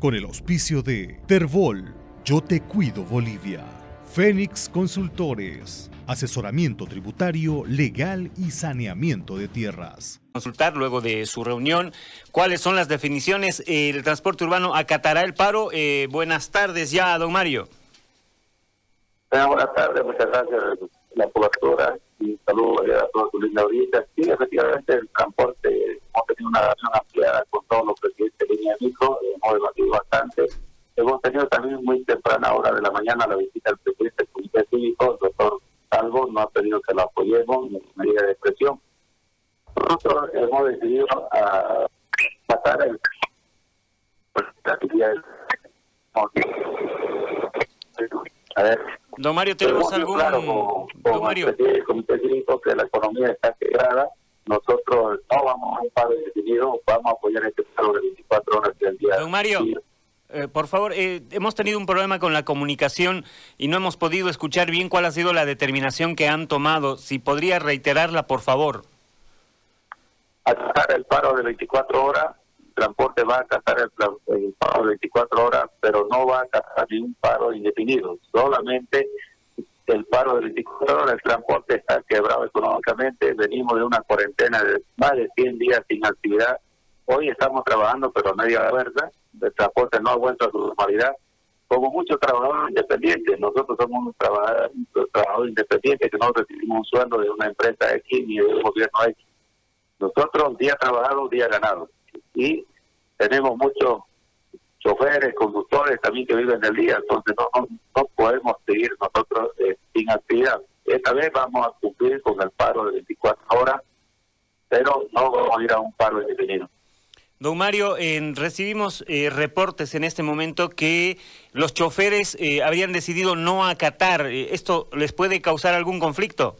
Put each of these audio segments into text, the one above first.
Con el auspicio de Terbol, Yo Te Cuido Bolivia. Fénix Consultores, asesoramiento tributario, legal y saneamiento de tierras. Consultar luego de su reunión cuáles son las definiciones. El transporte urbano acatará el paro. Eh, buenas tardes ya, don Mario. buenas tardes, muchas gracias la cobertura y saludos a toda su linda audiencia. Sí, efectivamente, el transporte hemos tenido una relación ampliada con todos los presidentes de línea micro, hemos debatido bastante. Hemos tenido también muy temprana hora de la mañana la visita del presidente del Comité Cívico, el doctor Salvo, no ha pedido que lo apoyemos en medida de expresión. Nosotros hemos decidido a pasar el a ver, Don Mario, ¿tenemos algún...? Don Mario. El Comité Cívico que la economía está quebrada, nosotros no vamos a un paro indefinido, vamos a apoyar este paro de 24 horas del día. Don Mario, eh, por favor, eh, hemos tenido un problema con la comunicación y no hemos podido escuchar bien cuál ha sido la determinación que han tomado. Si podría reiterarla, por favor. Acatar el paro de 24 horas, transporte va a acatar el, paro de 24 horas, pero no va a acatar ningún paro indefinido. Solamente el paro de 24 horas, el transporte está quebrado económicamente. Venimos de una cuarentena de más de 100 días sin actividad. Hoy estamos trabajando, pero media verdad el transporte no ha vuelto a su normalidad. Como muchos trabajadores independientes, nosotros somos un trabajador, independiente que no recibimos un sueldo de una empresa X ni de un gobierno X. Nosotros día trabajado, día ganado. Y tenemos muchos choferes, conductores también que viven del día, entonces no, no, podemos seguir nosotros eh, sin actividad. Esta vez vamos a cumplir con el paro de 24 horas, pero no vamos a ir a un paro indefinido. Don Mario, recibimos eh, reportes en este momento que los choferes eh, habían decidido no acatar. Eh, ¿Esto les puede causar algún conflicto?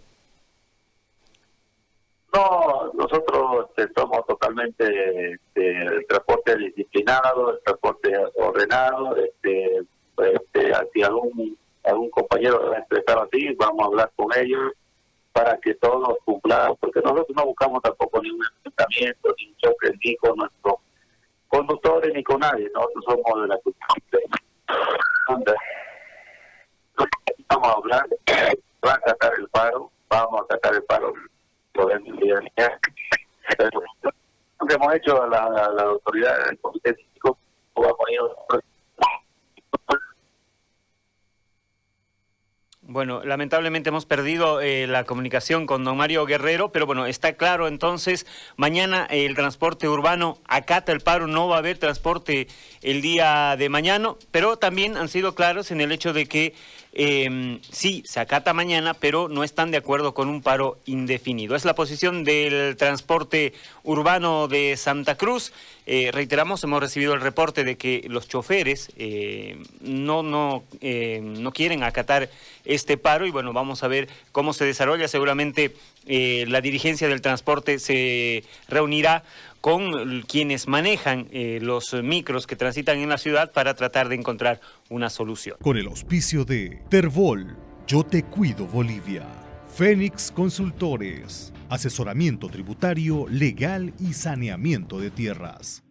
No, nosotros este, somos totalmente este, el transporte disciplinado, el transporte ordenado. Este, este, si algún, algún compañero expresado así, vamos a hablar con ellos para que todos cumplamos, porque nosotros no buscamos tampoco ningún enfrentamiento, ni un choque ni con nuestros conductores ni con nadie, nosotros somos de la cultura. Vamos a hablar, va a sacar el paro, vamos a sacar el paro, Lo que hemos hecho a la, la, autoridad del comité técnico, vamos a ir Bueno, lamentablemente hemos perdido eh, la comunicación con don Mario Guerrero, pero bueno, está claro entonces, mañana el transporte urbano acata el paro, no va a haber transporte el día de mañana, pero también han sido claros en el hecho de que eh, sí, se acata mañana, pero no están de acuerdo con un paro indefinido. Es la posición del transporte urbano de Santa Cruz. Eh, reiteramos, hemos recibido el reporte de que los choferes eh, no, no, eh, no quieren acatar paro y bueno, vamos a ver cómo se desarrolla. Seguramente la dirigencia del transporte se reunirá con quienes manejan eh, los micros que transitan en la ciudad para tratar de encontrar una solución. Con el auspicio de Terbol, Yo Te Cuido Bolivia. Fénix Consultores, asesoramiento tributario, legal y saneamiento de tierras.